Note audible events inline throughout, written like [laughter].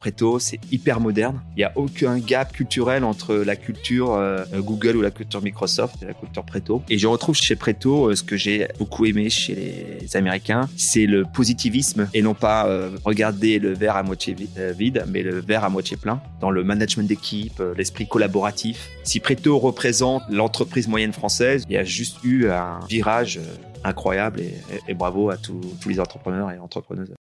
Preto, c'est hyper moderne. Il n'y a aucun gap culturel entre la culture euh, Google ou la culture Microsoft et la culture Preto. Et je retrouve chez Preto euh, ce que j'ai beaucoup aimé chez les Américains, c'est le positivisme et non pas euh, regarder le verre à moitié vide, mais le verre à moitié plein. Dans le management d'équipe, l'esprit collaboratif. Si Preto représente l'entreprise moyenne française, il y a juste eu un virage incroyable et, bravo à tous les entrepreneurs et entrepreneuses.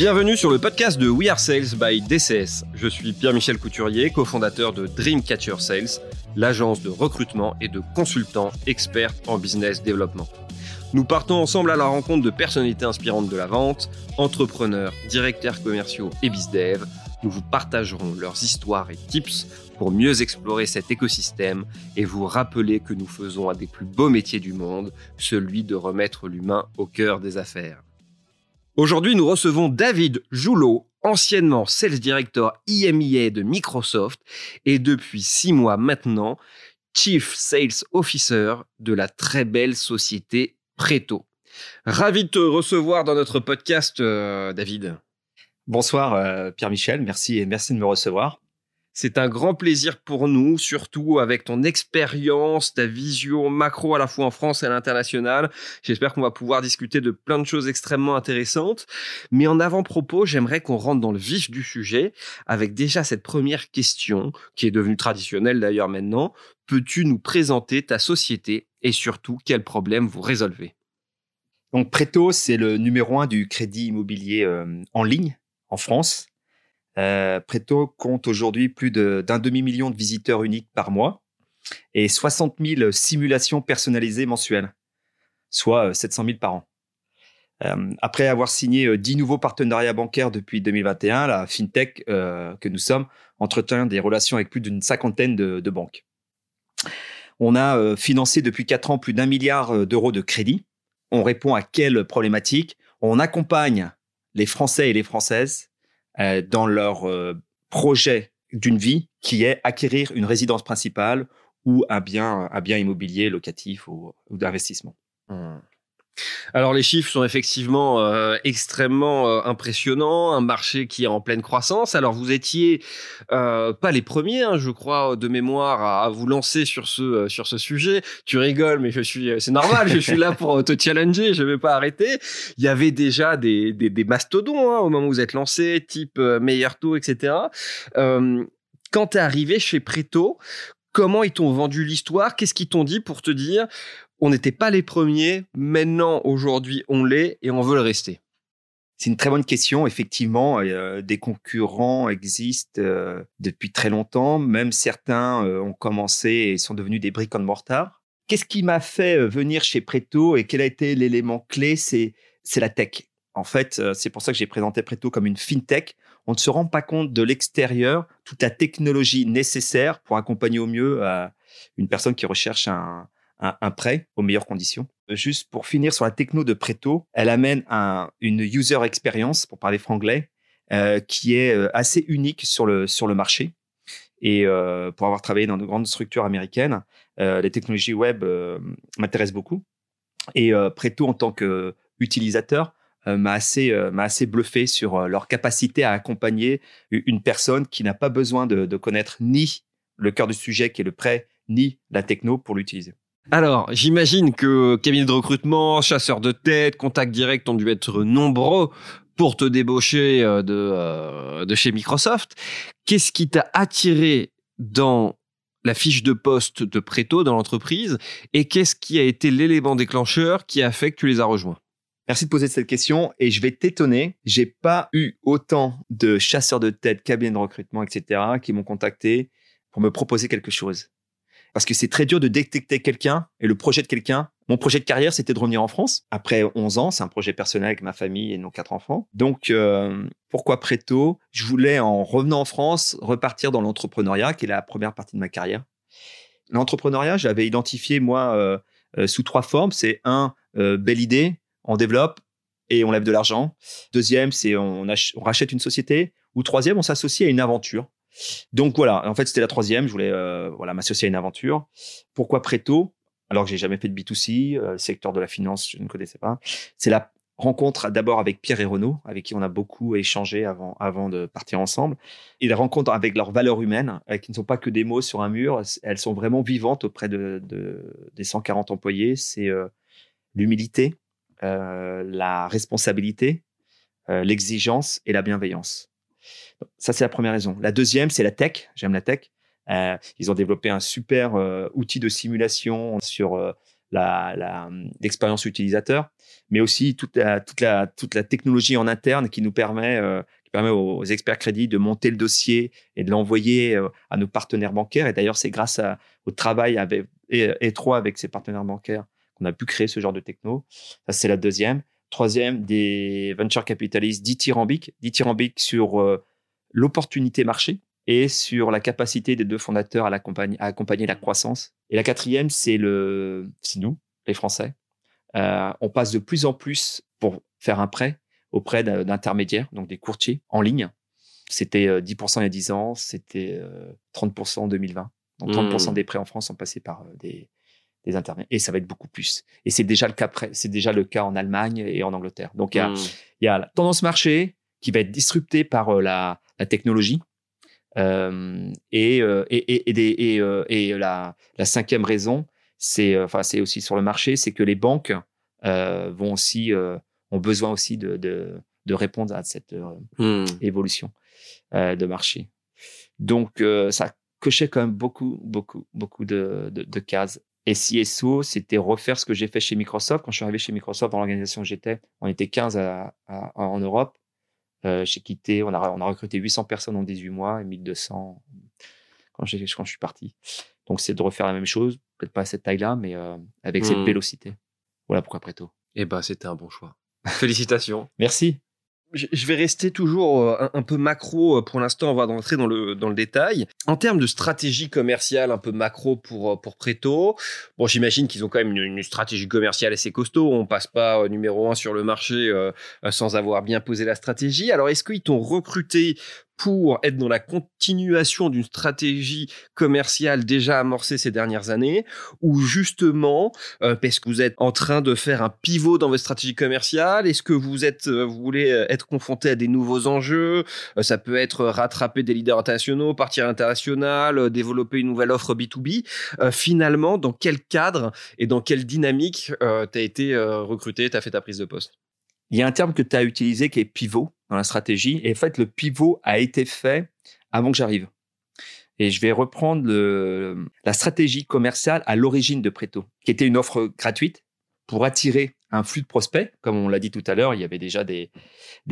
Bienvenue sur le podcast de We Are Sales by DCS. Je suis Pierre-Michel Couturier, cofondateur de Dreamcatcher Sales, l'agence de recrutement et de consultants experts en business développement. Nous partons ensemble à la rencontre de personnalités inspirantes de la vente, entrepreneurs, directeurs commerciaux et bizdev. Nous vous partagerons leurs histoires et tips pour mieux explorer cet écosystème et vous rappeler que nous faisons un des plus beaux métiers du monde, celui de remettre l'humain au cœur des affaires. Aujourd'hui, nous recevons David Joulot, anciennement Sales Director IMIA de Microsoft et depuis six mois maintenant, Chief Sales Officer de la très belle société Preto. Ravi de te recevoir dans notre podcast, euh, David. Bonsoir euh, Pierre-Michel, merci et merci de me recevoir. C'est un grand plaisir pour nous, surtout avec ton expérience, ta vision macro à la fois en France et à l'international. J'espère qu'on va pouvoir discuter de plein de choses extrêmement intéressantes. Mais en avant-propos, j'aimerais qu'on rentre dans le vif du sujet avec déjà cette première question, qui est devenue traditionnelle d'ailleurs maintenant. Peux-tu nous présenter ta société et surtout quels problèmes vous résolvez? Donc Preto, c'est le numéro un du crédit immobilier euh, en ligne en France. Euh, Preto compte aujourd'hui plus d'un demi-million de visiteurs uniques par mois et 60 000 simulations personnalisées mensuelles, soit 700 euh, 000 par an. Euh, après avoir signé 10 nouveaux partenariats bancaires depuis 2021, la FinTech que nous sommes entretient des relations avec plus d'une cinquantaine de, de, banques. On a financé depuis 4 ans plus d'un milliard d'euros de crédit. On répond à quelles problématiques On accompagne les Français et les Françaises euh, dans leur euh, projet d'une vie qui est acquérir une résidence principale ou un bien, un bien immobilier locatif ou, d'investissement. Mmh. Alors les chiffres sont effectivement euh, extrêmement euh, impressionnants, un marché qui est en pleine croissance. Alors vous étiez euh, pas les premiers, hein, je crois, de mémoire, à, vous lancer sur ce sur ce sujet. Tu rigoles, mais je suis, c'est normal, je suis là pour te challenger, je vais pas arrêter. Il y avait déjà des des, des mastodons hein, au moment où vous êtes lancé, type meilleur taux, etc. quand tu es arrivé chez Preto, comment ils t'ont vendu l'histoire? Qu'est-ce qu'ils t'ont dit pour te dire on n'était pas les premiers, maintenant, aujourd'hui, on l'est et on veut le rester c'est une très bonne question. Effectivement, euh, des concurrents existent euh, depuis très longtemps. Même certains euh, ont commencé et sont devenus des brick and mortar. Qu'est-ce qui m'a fait venir chez Preto et quel a été l'élément clé? C'est c'est la tech. En fait, c'est pour ça que j'ai présenté Preto comme une fintech. On ne se rend pas compte de l'extérieur toute la technologie nécessaire pour accompagner au mieux une personne qui recherche un, un, prêt aux meilleures conditions. Juste pour finir sur la techno de Preto, elle amène un, une user experience, pour parler franglais, euh, qui est euh, assez unique sur le, sur le marché. Et euh, pour avoir travaillé dans de grandes structures américaines, les technologies web m'intéressent beaucoup. Et Preto, en tant qu'utilisateur, m'a assez, m'a assez bluffé sur leur capacité à accompagner une personne qui n'a pas besoin de connaître ni le cœur du sujet qui est le prêt, ni la techno pour l'utiliser. Alors, j'imagine que cabinet de recrutement, chasseur de tête, contact direct ont dû être nombreux pour te débaucher euh, de, euh, de chez Microsoft. Qu'est-ce qui t'a attiré dans la fiche de poste de Préto dans l'entreprise et qu'est-ce qui a été l'élément déclencheur qui a fait que tu les as rejoints? Merci de poser cette question et je vais t'étonner. J'ai pas eu autant de chasseurs de tête, cabinets de recrutement, etc., qui m'ont contacté pour me proposer quelque chose parce que c'est très dur de détecter quelqu'un et le projet de quelqu'un. Mon projet de carrière, c'était de revenir en France. Après 11 ans, c'est un projet personnel avec ma famille et nos quatre enfants. Donc, euh, pourquoi Préto Je voulais, en revenant en France, repartir dans l'entrepreneuriat, qui est la première partie de ma carrière. L'entrepreneuriat, j'avais identifié, moi, euh, euh, sous trois formes. C'est un, belle idée, on développe et on lève de l'argent. Deuxième, c'est on, on rachète une société. Ou troisième, on s'associe à une aventure. Donc voilà, en fait, c'était la troisième. Je voulais euh, voilà m'associer à une aventure. Pourquoi Préto? Alors que j'ai jamais fait de B2C, le secteur de la finance, je ne connaissais pas. C'est la rencontre d'abord avec Pierre et Renaud, avec qui on a beaucoup échangé avant, avant de partir ensemble. Et la rencontre avec leurs valeurs humaines, euh, qui ne sont pas que des mots sur un mur, elles sont vraiment vivantes auprès de, des 140 employés. C'est euh, l'humilité, euh, la responsabilité, l'exigence et la bienveillance. Ça, c'est la première raison. La deuxième, c'est la tech. J'aime la tech. ils ont développé un super outil de simulation sur l'expérience utilisateur, mais aussi toute la, technologie en interne qui nous permet, euh, qui permet aux, experts crédits de monter le dossier et de l'envoyer euh, à nos partenaires bancaires. Et d'ailleurs, c'est grâce au travail étroit avec ces partenaires bancaires qu'on a pu créer ce genre de techno. Ça, c'est la deuxième. Troisième, des venture capitalistes dithyrambiques, dithyrambiques sur euh, l'opportunité marché et sur la capacité des deux fondateurs à, à accompagner la croissance. Et la quatrième, c'est le, nous, les Français. Euh, on passe de plus en plus pour faire un prêt auprès d'intermédiaires, donc des courtiers en ligne. C'était 10% euh, il y a 10 ans, c'était 30% euh, en 2020. Donc 30% mmh. des prêts en France sont passés par des, des intermédiaires. Et ça va être beaucoup plus. Et c'est déjà le cas, c'est déjà le cas en Allemagne et en Angleterre. Donc il y, a, mmh. il y a la tendance marché qui va être disruptée par la, la technologie. Euh, et, euh, et, et, et, euh, et la, la, cinquième raison, c'est enfin c'est aussi sur le marché, c'est que les banques vont aussi ont besoin aussi de, de, de répondre à cette hmm. évolution de marché. Donc ça cochait quand même beaucoup beaucoup beaucoup de, de, de cases. Et CSO, c'était refaire ce que j'ai fait chez Microsoft. Quand je suis arrivé chez Microsoft, dans l'organisation où j'étais, on était 15 à, en Europe. Euh, j'ai quitté, on a, on a recruté 800 personnes en 18 mois et 1200 quand, quand je suis parti. Donc, c'est de refaire la même chose, peut-être pas à cette taille-là, mais euh, avec cette mmh. vélocité. Voilà pourquoi Preto. Eh ben, c'était un bon choix. Félicitations. [laughs] Merci je vais rester toujours euh, un, peu macro pour l'instant, on va rentrer dans le, dans le détail. En termes de stratégie commerciale un peu macro pour, euh, pour Preto, bon, j'imagine qu'ils ont quand même une, stratégie commerciale assez costaud. On passe pas numéro un sur le marché sans avoir bien posé la stratégie. Alors, est-ce qu'ils t'ont recruté pour être dans la continuation d'une stratégie commerciale déjà amorcée ces dernières années, ou justement euh, parce que vous êtes en train de faire un pivot dans votre stratégie commerciale? Est-ce que vous êtes, euh, vous voulez euh, être confronté à des nouveaux enjeux? Ça peut être rattraper des leaders internationaux, partir international, développer une nouvelle offre B2B. finalement, dans quel cadre et dans quelle dynamique tu as été recruté, tu as fait ta prise de poste? Il y a un terme que tu as utilisé qui est pivot dans la stratégie. Et en fait, le pivot a été fait avant que j'arrive. Et je vais reprendre la stratégie commerciale à l'origine de Preto, qui était une offre gratuite pour attirer un flux de prospects. Comme on l'a dit tout à l'heure, il y avait déjà des,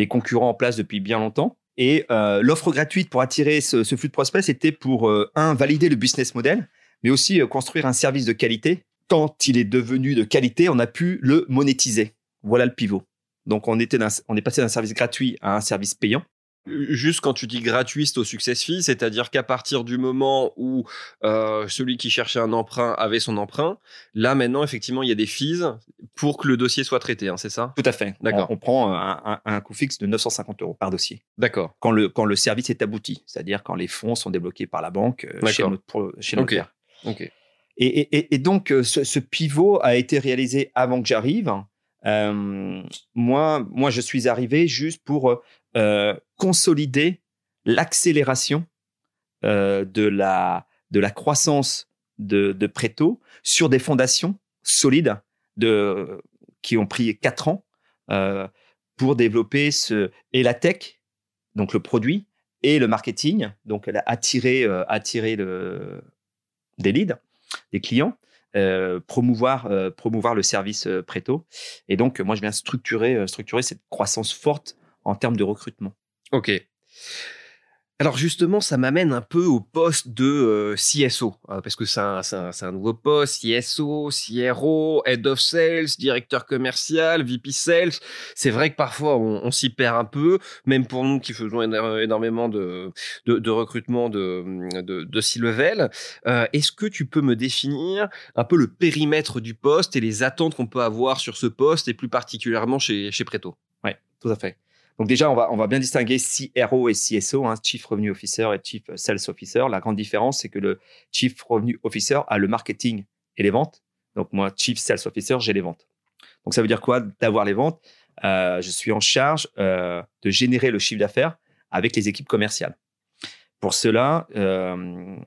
concurrents en place depuis bien longtemps. Et euh, l'offre gratuite pour attirer ce, flux de prospects, c'était pour, euh, un, valider le business model, mais aussi euh, construire un service de qualité. Quand il est devenu de qualité, on a pu le monétiser. Voilà le pivot. Donc on, on est passé d'un service gratuit à un service payant. Juste quand tu dis gratuit, c'est au success fee, c'est-à-dire qu'à partir du moment où euh, celui qui cherchait un emprunt avait son emprunt, là maintenant effectivement il y a des fees pour que le dossier soit traité, hein, c'est ça? Tout à fait. D'accord. On, prend un, coût fixe de 950 euros par dossier. D'accord. Quand le quand le service est abouti, c'est-à-dire quand les fonds sont débloqués par la banque euh, chez notre chez notre Ok. Et, et, donc euh, ce, ce, pivot a été réalisé avant que j'arrive. Euh, moi, moi, je suis arrivé juste pour euh, consolider l'accélération euh, de, la, de la croissance de, de Preto sur des fondations solides de, qui ont pris quatre ans pour développer ce, et la tech, donc le produit, et le marketing, donc attirer, attirer le, des leads, des clients, euh, promouvoir, euh, promouvoir le service euh, Préto. Et donc, moi, je viens structurer, structurer cette croissance forte en termes de recrutement. Ok. Alors justement, ça m'amène un peu au poste de euh, CSO, hein, parce que c'est un, un, nouveau poste, CSO, CRO, Head of Sales, directeur commercial, VP Sales. C'est vrai que parfois on, s'y perd un peu, même pour nous qui faisons énormément de, de, de recrutement de, de, de C-level. Euh, est-ce que tu peux me définir un peu le périmètre du poste et les attentes qu'on peut avoir sur ce poste, et plus particulièrement chez, chez Preto? Oui, tout à fait. Donc déjà, on va, bien distinguer CRO et CSO, hein, Chief Revenue Officer et Chief Sales Officer. La grande différence, c'est que le Chief Revenue Officer a le marketing et les ventes. Donc moi, Chief Sales Officer, j'ai les ventes. Donc ça veut dire quoi d'avoir les ventes? Je suis en charge de générer le chiffre d'affaires avec les équipes commerciales. Pour cela,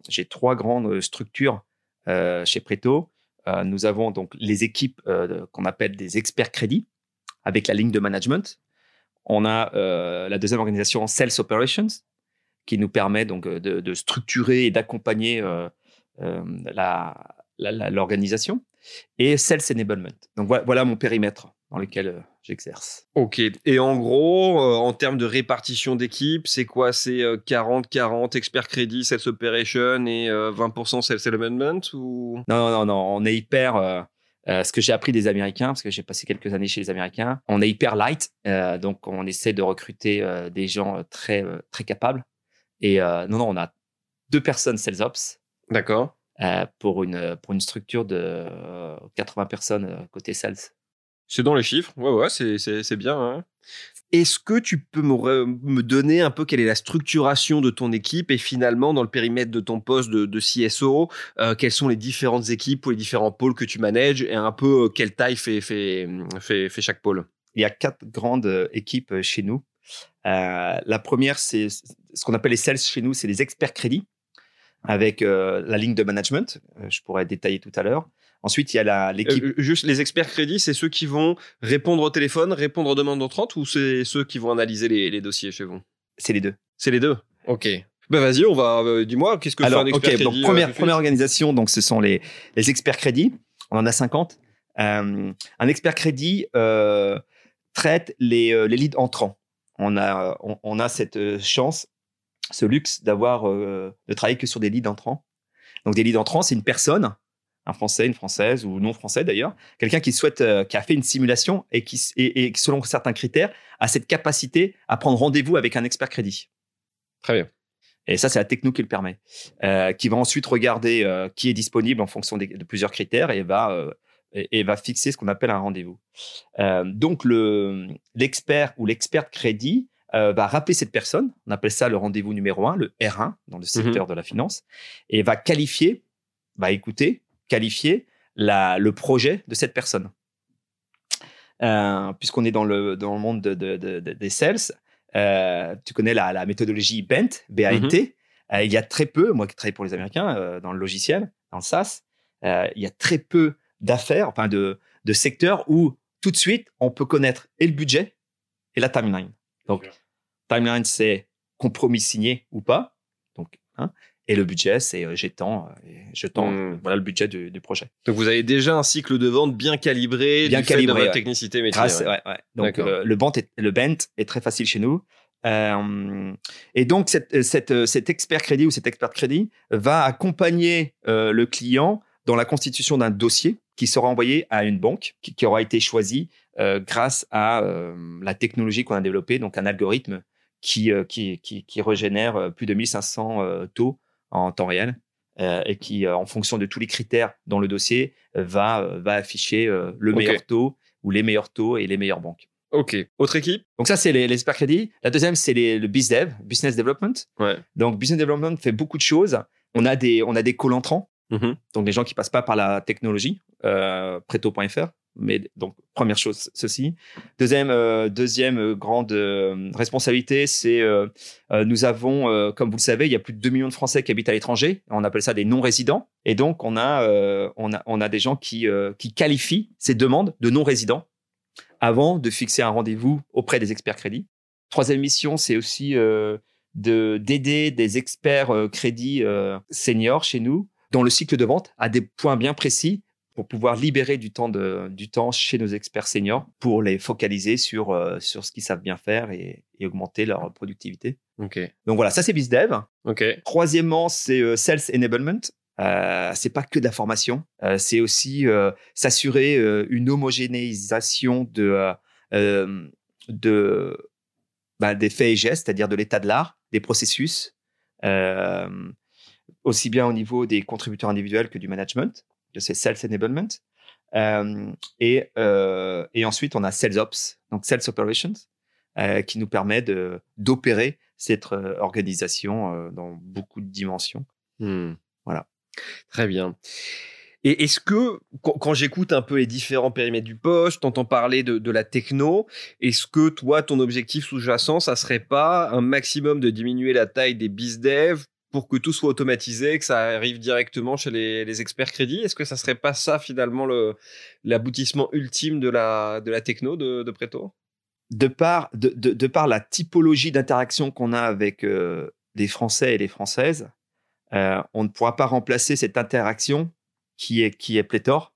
j'ai trois grandes structures chez Preto. nous avons donc les équipes qu'on appelle des experts crédits avec la ligne de management. On a la deuxième organisation Sales Operations qui nous permet donc de, structurer et d'accompagner l'organisation et Sales Enablement. Donc voilà, mon périmètre dans lequel euh, j'exerce. Ok. Et en gros, euh, en termes de répartition d'équipe, c'est quoi? C'est 40-40 experts crédit, sales operation et 20% euh, sales Enablement ou? Non, non, non, on est hyper. Ce que j'ai appris des Américains, parce que j'ai passé quelques années chez les Américains, on est hyper light, donc on essaie de recruter des gens très très capables. Et non, non, on a deux personnes sales ops. D'accord. Euh, pour, une, pour une structure de 80 euh, personnes euh, côté sales. C'est dans les chiffres, ouais, ouais, c'est bien. Hein. Est-ce que tu peux me, donner un peu quelle est la structuration de ton équipe et finalement dans le périmètre de ton poste de, CSO, quelles sont les différentes équipes ou les différents pôles que tu manages et un peu quelle taille fait, fait, fait, fait, chaque pôle? Il y a quatre grandes équipes chez nous. la première, c'est ce qu'on appelle les sales chez nous, c'est les experts crédits avec euh, la ligne de management. Euh, je pourrais détailler tout à l'heure. Ensuite, il y a l'équipe. Euh, juste les experts crédits, c'est ceux qui vont répondre au téléphone, répondre aux demandes entrantes ou c'est ceux qui vont analyser les, dossiers chez vous? C'est les deux. C'est les deux? Ok. Ben vas-y, on va. dis-moi, qu'est-ce que Alors, fait un expert crédit donc, première, première organisation, donc ce sont les, les experts crédits. On en a 50. un expert crédit traite les, les leads entrants. On a, on a cette chance ce luxe d'avoir euh, de travailler que sur des leads entrants. Donc des leads entrants, c'est une personne, un Français, une Française ou non Français d'ailleurs, quelqu'un qui souhaite, euh, qui a fait une simulation et qui, et, selon certains critères, a cette capacité à prendre rendez-vous avec un expert crédit. Très bien. Et ça, c'est la techno qui le permet, euh, qui va ensuite regarder qui est disponible en fonction de plusieurs critères et va et, va fixer ce qu'on appelle un rendez-vous. donc le l'expert ou l'expert crédit euh, va rappeler cette personne, on appelle ça le rendez-vous numéro 1, le R1 dans le secteur mhm. de la finance, et va qualifier, va écouter, qualifier la, le projet de cette personne. Euh, puisqu'on est dans le, dans le monde de, des sales, euh, tu connais la, méthodologie BENT, B-A-N-T. Mhm. il y a très peu, moi qui travaille pour les Américains dans le logiciel, dans le SaaS, il y a très peu d'affaires, enfin de, de secteurs où tout de suite on peut connaître et le budget et la timeline. Donc, timeline, c'est compromis signé ou pas. Donc, hein, et le budget, c'est euh, j'étends, euh, je tends, hmm. voilà le budget du, projet. Donc vous avez déjà un cycle de vente bien calibré, bien calibré, de votre technicité métier. Donc euh, le bent est, le bent est très facile chez nous. et donc cette, cette, cet expert crédit ou cet expert crédit va accompagner le client dans la constitution d'un dossier qui sera envoyé à une banque qui, qui aura été choisie grâce à la technologie qu'on a développée, donc un algorithme euh, qui, qui, qui, régénère euh, plus de 1500 euh, taux en temps réel et qui, en fonction de tous les critères dans le dossier, va, va afficher le meilleur taux ou les meilleurs taux et les meilleures banques. Ok. Autre équipe? Donc ça, c'est les, les crédits. La deuxième, c'est le BizDev, Business Development. Ouais. Donc Business Development fait beaucoup de choses. On a des, on a des call entrants, mm-hmm. donc des gens qui passent pas par la technologie, euh, preto.fr. Mais donc, première chose, ceci. Deuxième, euh, euh, grande euh, responsabilité, c'est nous avons, comme vous le savez, il y a plus de 2 millions de Français qui habitent à l'étranger. On appelle ça des non-résidents. Et donc, on a, des gens qui, qui qualifient ces demandes de non-résidents avant de fixer un rendez-vous auprès des experts crédits. Troisième mission, c'est aussi de d'aider des experts crédits seniors chez nous dans le cycle de vente à des points bien précis pour pouvoir libérer du temps, de, du temps chez nos experts seniors pour les focaliser sur, euh, sur ce qu'ils savent bien faire et, augmenter leur productivité. Donc voilà, ça c'est BizDev. Okay. Troisièmement, c'est euh, Sales Enablement. Euh, c'est pas que de la formation, euh, c'est aussi s'assurer une homogénéisation de, de bah, des faits et gestes, c'est-à-dire de l'état de l'art, des processus, aussi bien au niveau des contributeurs individuels que du management c'est Sales Enablement. Euh, et, euh, et ensuite, on a Sales Ops, donc Sales Operations, euh, qui nous permet d'opérer cette organisation dans beaucoup de dimensions. Hmm. Voilà. Très bien. Et est-ce que, quand, j'écoute un peu les différents périmètres du poste, t'entends parler de, la techno, est-ce que toi, ton objectif sous-jacent, ça serait pas un maximum de diminuer la taille des biz-dev pour que tout soit automatisé, que ça arrive directement chez les, experts crédits Est-ce que ça serait pas ça, finalement, l'aboutissement ultime de la, de la techno de, de de par, de, par la typologie d'interaction qu'on a avec euh, les Français et les Françaises, euh, on ne pourra pas remplacer cette interaction qui est, qui est pléthore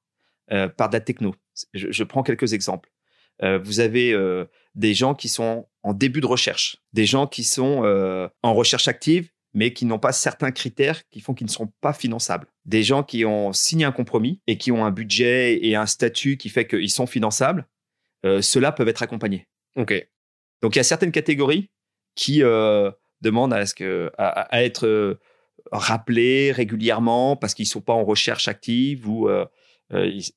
euh, par de la techno. Je, prends quelques exemples. vous avez des gens qui sont en début de recherche, des gens qui sont en recherche active, mais qui n'ont pas certains critères qui font qu'ils ne sont pas finançables. Des gens qui ont signé un compromis et qui ont un budget et un statut qui fait qu'ils sont finançables, ceux-là peuvent être accompagnés. Ok. Donc il y a certaines catégories qui euh, demandent à, ce que, à, être euh, rappelées régulièrement parce qu'ils ne sont pas en recherche active ou euh,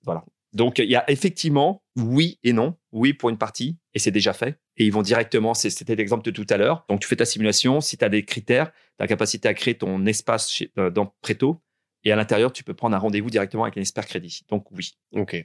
voilà. Donc il y a effectivement oui et non. Oui pour une partie et c'est déjà fait. Et ils vont directement, c'était l'exemple de tout à l'heure. Donc tu fais ta simulation, si tu as des critères, la capacité à créer ton espace chez, dans Preto. Et à l'intérieur, tu peux prendre un rendez-vous directement avec un expert crédit. Donc oui. Ok.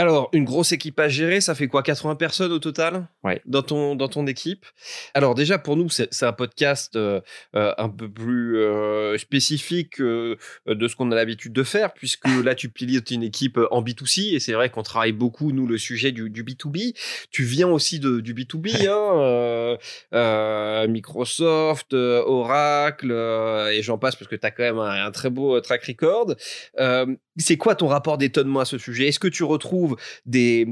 Alors, une grosse équipe à gérer, ça fait quoi 80 personnes au total ouais. dans, ton, dans ton équipe? Alors déjà, pour nous, c'est un podcast euh, euh, un peu plus euh, spécifique de ce qu'on a l'habitude de faire, puisque là, tu pilotes une équipe en B2C, et c'est vrai qu'on travaille beaucoup, nous, le sujet du, du B2B. Tu viens aussi de, du B2B, [laughs] hein, Microsoft, Oracle, et j'en passe, parce que tu as quand même un, un, très beau track record. c'est quoi ton rapport d'étonnement à ce sujet? Est-ce que tu retrouves des,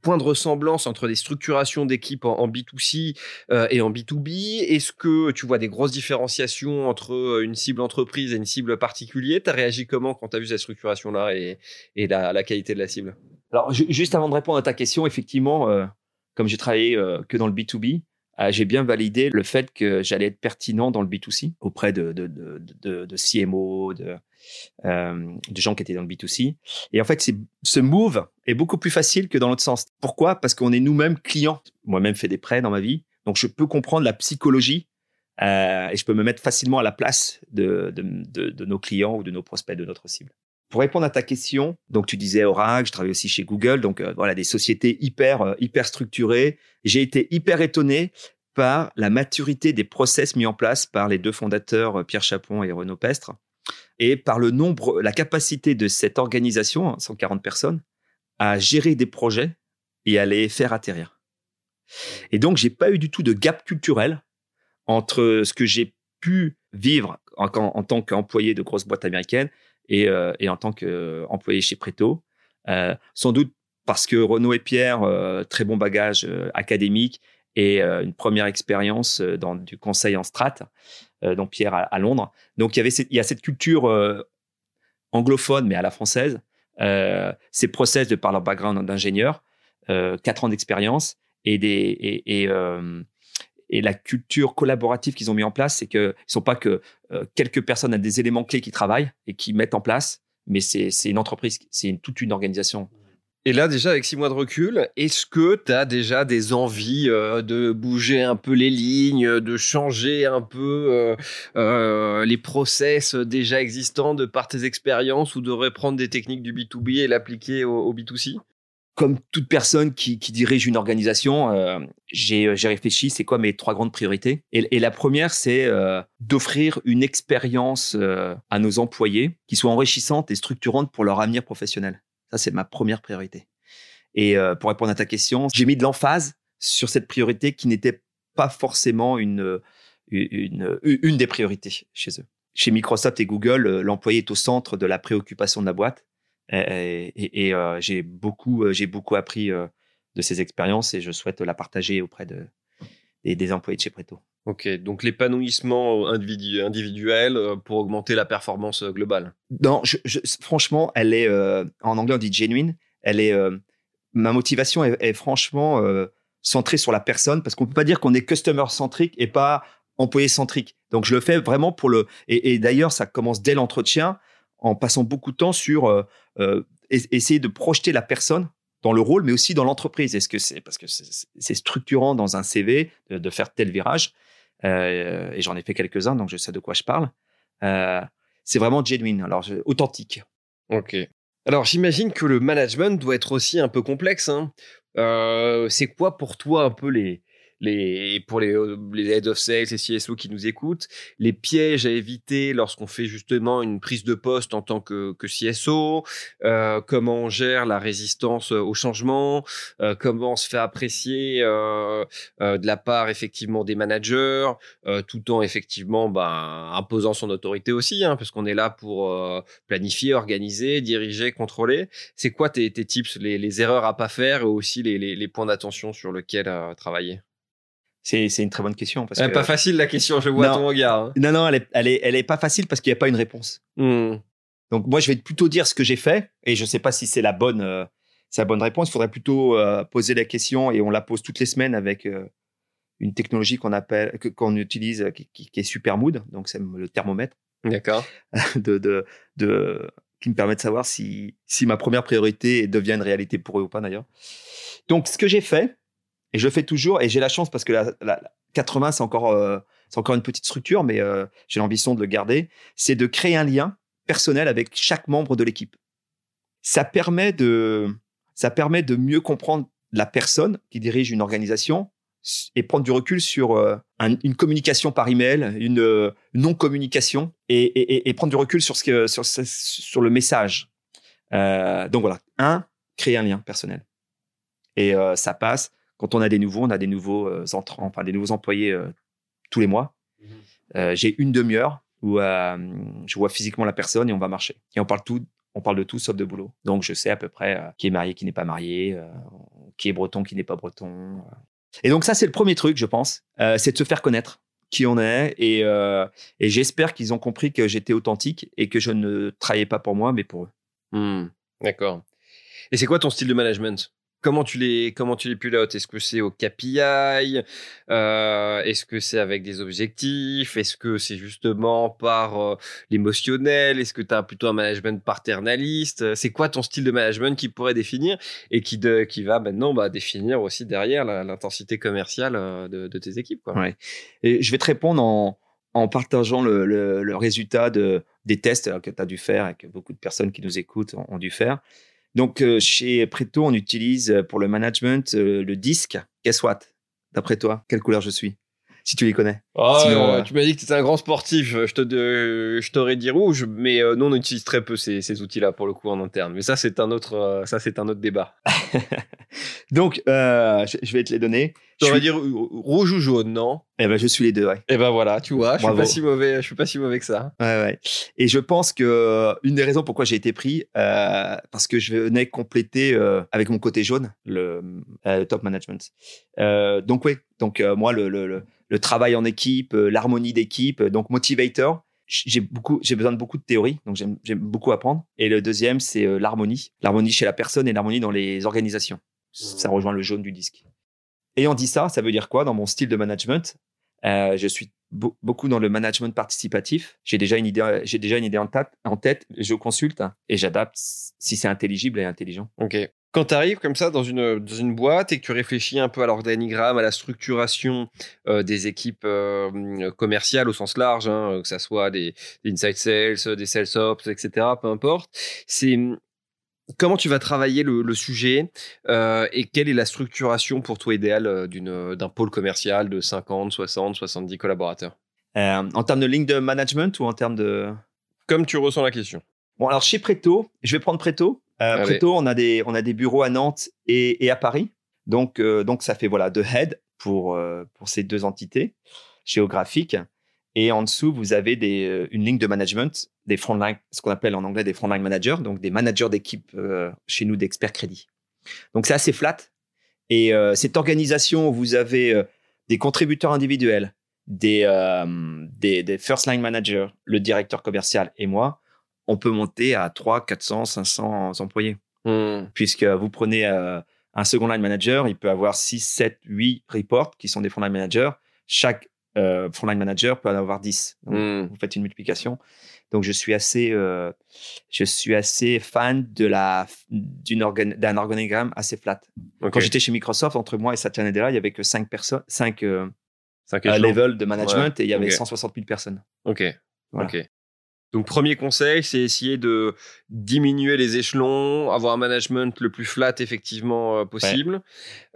points de ressemblance entre des structurations d'équipes en, B2C euh, et en B2B Est-ce que tu vois des grosses différenciations entre euh, une cible entreprise et une cible particulière? Tu as réagi comment quand tu as vu cette structuration-là et, et la, qualité de la cible? Alors, juste avant de répondre à ta question, effectivement, euh, comme j'ai travaillé que dans le B2B, j'ai bien validé le fait que j'allais être pertinent dans le B2C auprès de, de, de, de, CMO, de, euh, de gens qui étaient dans le B2C. Et en fait, ce move est beaucoup plus facile que dans l'autre sens. Pourquoi? Parce qu'on est nous-mêmes clients. Moi-même fait des prêts dans ma vie, donc je peux comprendre la psychologie euh, et je peux me mettre facilement à la place de, de, de, nos clients ou de nos prospects, de notre cible. Pour répondre à ta question, donc tu disais Oracle, je travaille aussi chez Google, donc euh, voilà des sociétés hyper euh, hyper structurées. J'ai été hyper étonné par la maturité des process mis en place par les deux fondateurs Pierre Chapon et Renaud Pestre et par le nombre, la capacité de cette organisation, 140 hein, personnes, à gérer des projets et à les faire atterrir. Et donc, j'ai pas eu du tout de gap culturel entre ce que j'ai pu vivre en, tant qu'employé de grosses boîtes américaines et, euh, en tant qu'employé chez Preto. Euh, sans doute parce que Renaud et Pierre, euh, très bon bagage académique et une première expérience dans du conseil en strat, euh, donc Pierre à, Londres. Donc il y avait il y a cette culture euh, anglophone mais à la française, euh, ces process de par leur background d'ingénieur, quatre ans d'expérience et des et, et et la culture collaborative qu'ils ont mis en place, c'est qu'ils ne sont pas que quelques personnes à des éléments clés qui travaillent et qui mettent en place, mais c'est une entreprise, c'est toute une organisation. Et là, déjà, avec six mois de recul, est-ce que tu as déjà des envies euh, de bouger un peu les lignes, de changer un peu euh, euh, les process déjà existants de par tes expériences ou de reprendre des techniques du B2B et l'appliquer au, B2C Comme toute personne qui, dirige une organisation, j'ai réfléchi, c'est quoi mes trois grandes priorités? Et, la première, c'est d'offrir une expérience à nos employés qui soit enrichissante et structurante pour leur avenir professionnel. Ça, c'est ma première priorité. Et euh, pour répondre à ta question, j'ai mis de l'emphase sur cette priorité qui n'était pas forcément une, une, une, des priorités chez eux. Chez Microsoft et Google, euh, l'employé est au centre de la préoccupation de la boîte. Et, euh, j'ai beaucoup, j'ai beaucoup appris de ces expériences et je souhaite la partager auprès de, des, employés de chez Preto. Ok, donc l'épanouissement individuel euh, pour augmenter la performance euh, globale. Non, franchement, elle est, euh, en anglais on dit genuine, elle est, ma motivation est, franchement centrée sur la personne parce qu'on peut pas dire qu'on est customer centrique et pas employé centrique. Donc je le fais vraiment pour le, et, d'ailleurs ça commence dès l'entretien en passant beaucoup de temps sur essayer de projeter la personne dans le rôle, mais aussi dans l'entreprise. Est-ce que c'est parce que c'est structurant dans un CV de, faire tel virage euh, Et j'en ai fait quelques-uns, donc je sais de quoi je parle. Euh, c'est vraiment genuine, alors authentique. Ok. Alors j'imagine que le management doit être aussi un peu complexe. Hein. Euh, c'est quoi pour toi un peu les, les, pour les, euh, les head of sales, les CSO qui nous écoutent, les pièges à éviter lorsqu'on fait justement une prise de poste en tant que, que CSO, euh, comment on gère la résistance au changement, euh, comment on se fait apprécier euh, euh, de la part effectivement des managers, tout en effectivement bah, imposant son autorité aussi, hein, parce qu'on est là pour planifier, organiser, diriger, contrôler. C'est quoi tes, tes tips, les, les, erreurs à pas faire et aussi les, les, les points d'attention sur lesquels travailler? C'est, une très bonne question. Parce que, pas facile la question, je vois ton regard. Hein. Non, non, elle est, elle, est, elle est pas facile parce qu'il n'y a pas une réponse. Hmm. Donc moi, je vais plutôt dire ce que j'ai fait et je ne sais pas si c'est la bonne, euh, la bonne réponse. Il faudrait plutôt euh, poser la question et on la pose toutes les semaines avec euh, une technologie qu'on appelle, qu'on utilise, qui, est Supermood. Donc c'est le thermomètre. D'accord. [laughs] de, de, de, qui me permet de savoir si, si ma première priorité devient une réalité pour eux ou pas d'ailleurs. Donc ce que j'ai fait, et je le fais toujours. Et j'ai la chance parce que la, 80, c'est encore, euh, encore une petite structure, mais euh, j'ai l'ambition de le garder. C'est de créer un lien personnel avec chaque membre de l'équipe. Ça permet de, ça permet de mieux comprendre la personne qui dirige une organisation et prendre du recul sur euh, une communication par email, une non-communication et, et, prendre du recul sur, ce que, sur, sur le message. donc voilà, un, créer un lien personnel. Et ça passe quand on a des nouveaux, on a des nouveaux euh, entrants, enfin des nouveaux employés euh, tous les mois. Mhm. Euh, j'ai une demi-heure où je vois physiquement la personne et on va marcher. Et on parle tout, on parle de tout sauf de boulot. Donc je sais à peu près qui est marié, qui n'est pas marié, qui est breton, qui n'est pas breton. Et donc ça c'est le premier truc, je pense, c'est de se faire connaître qui on est et, et j'espère qu'ils ont compris que j'étais authentique et que je ne travaillais pas pour moi mais pour eux. Hmm. D'accord. Et c'est quoi ton style de management? Comment tu les comment tu les pilotes? Est-ce que c'est au KPI euh, Est-ce que c'est avec des objectifs? Est-ce que c'est justement par euh, l'émotionnel? Est-ce que tu as plutôt un management paternaliste? C'est quoi ton style de management qui pourrait définir et qui de, qui va maintenant bah, définir aussi derrière l'intensité commerciale euh, de, tes équipes quoi? Et je vais te répondre en, en partageant le, le, le résultat de, des tests que tu as dû faire et que beaucoup de personnes qui nous écoutent ont dû faire. Donc, euh, chez Preto, on utilise euh, pour le management euh, le disque. Guess what? D'après toi, quelle couleur je suis? Si tu les connais. Ah, tu m'as dit que tu étais un grand sportif. Je, te, je t'aurais dit rouge, mais nous, on utilise très peu ces, ces outils-là pour le coup en interne. Mais ça, c'est un autre, ça, c'est un autre débat. [laughs] Donc, je, vais te les donner. Tu vas dire rouge ou jaune, non? Eh ben, je suis les deux, ouais. Eh ben voilà, tu vois, je suis pas si mauvais, je suis pas si mauvais que ça. Ouais, ouais. Et je pense que euh, une des raisons pourquoi j'ai été pris, euh, parce que je venais compléter euh, avec mon côté jaune le, top management. donc oui, donc moi le, le, le, travail en équipe, l'harmonie d'équipe, donc motivator. J'ai beaucoup, j'ai besoin de beaucoup de théorie, donc j'aime beaucoup apprendre. Et le deuxième, c'est l'harmonie, l'harmonie chez la personne et l'harmonie dans les organisations. Ça rejoint le jaune du disque. Ayant dit ça, ça veut dire quoi dans mon style de management? Euh, Je suis beaucoup dans le management participatif. J'ai déjà une idée, j'ai déjà une idée en, tête, en tête. Je consulte et j'adapte si c'est intelligible et intelligent. Ok. Quand tu arrives comme ça dans une, dans une boîte et que tu réfléchis un peu à l'organigramme, à la structuration euh, des équipes euh, commerciales au sens large, hein, que ça soit des, des inside sales, des sales ops, etc., peu importe, c'est Comment tu vas travailler le, sujet euh, et quelle est la structuration pour toi idéale euh, d'un pôle commercial de 50, 60, 70 collaborateurs? Euh, En termes de ligne de management ou en termes de... Comme tu ressens la question. Bon, alors chez Preto, je vais prendre Preto. Preto, on a, des, on a des bureaux à Nantes et, et à Paris. Donc, donc ça fait voilà, deux heads pour, pour ces deux entités géographiques. Et en dessous, vous avez des, euh, une ligne de management, des frontline, ce qu'on appelle en anglais des frontline managers, donc des managers d'équipe euh, chez nous d'experts crédit. Donc c'est assez flat. Et euh, cette organisation où vous avez des contributeurs individuels, des, des, des, first line managers, le directeur commercial et moi, on peut monter à 3, 400, 500 employés. Hmm. Puisque vous prenez un second line manager, il peut avoir 6, 7, 8 reports qui sont des frontline managers. Chaque euh, frontline manager peut en avoir 10. Hmm. Vous faites une multiplication. Donc, je suis assez, euh, je suis assez fan de la, d'un organigramme assez flat. Quand j'étais chez Microsoft, entre moi et Satya Nadella, il y avait que 5 personnes, 5, euh, levels de management et il y avait 160 000 personnes. Ok. Ok. Donc, premier conseil, c'est essayer de diminuer les échelons, avoir un management le plus flat effectivement euh, possible.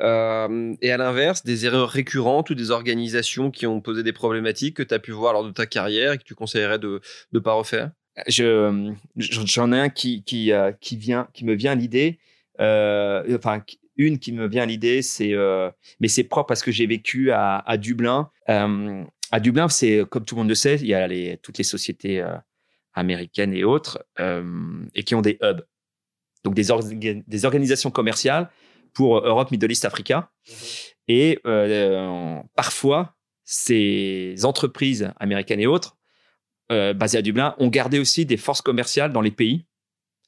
Euh, et à l'inverse, des erreurs récurrentes ou des organisations qui ont posé des problématiques que tu as pu voir lors de ta carrière et que tu conseillerais de ne pas refaire? Je, J'en ai un qui, qui, euh, qui, vient, qui me vient à l'idée. enfin, une qui me vient à l'idée, c'est, mais c'est propre parce que j'ai vécu à, à Dublin. à Dublin, c'est comme tout le monde le sait, il y a les, toutes les sociétés américaines et autres, euh, et qui ont des hubs, donc des, des organisations commerciales pour Europe, Middle East, Africa. Mhm. Et euh, parfois, ces entreprises américaines et autres, euh, basées à Dublin, ont gardé aussi des forces commerciales dans les pays.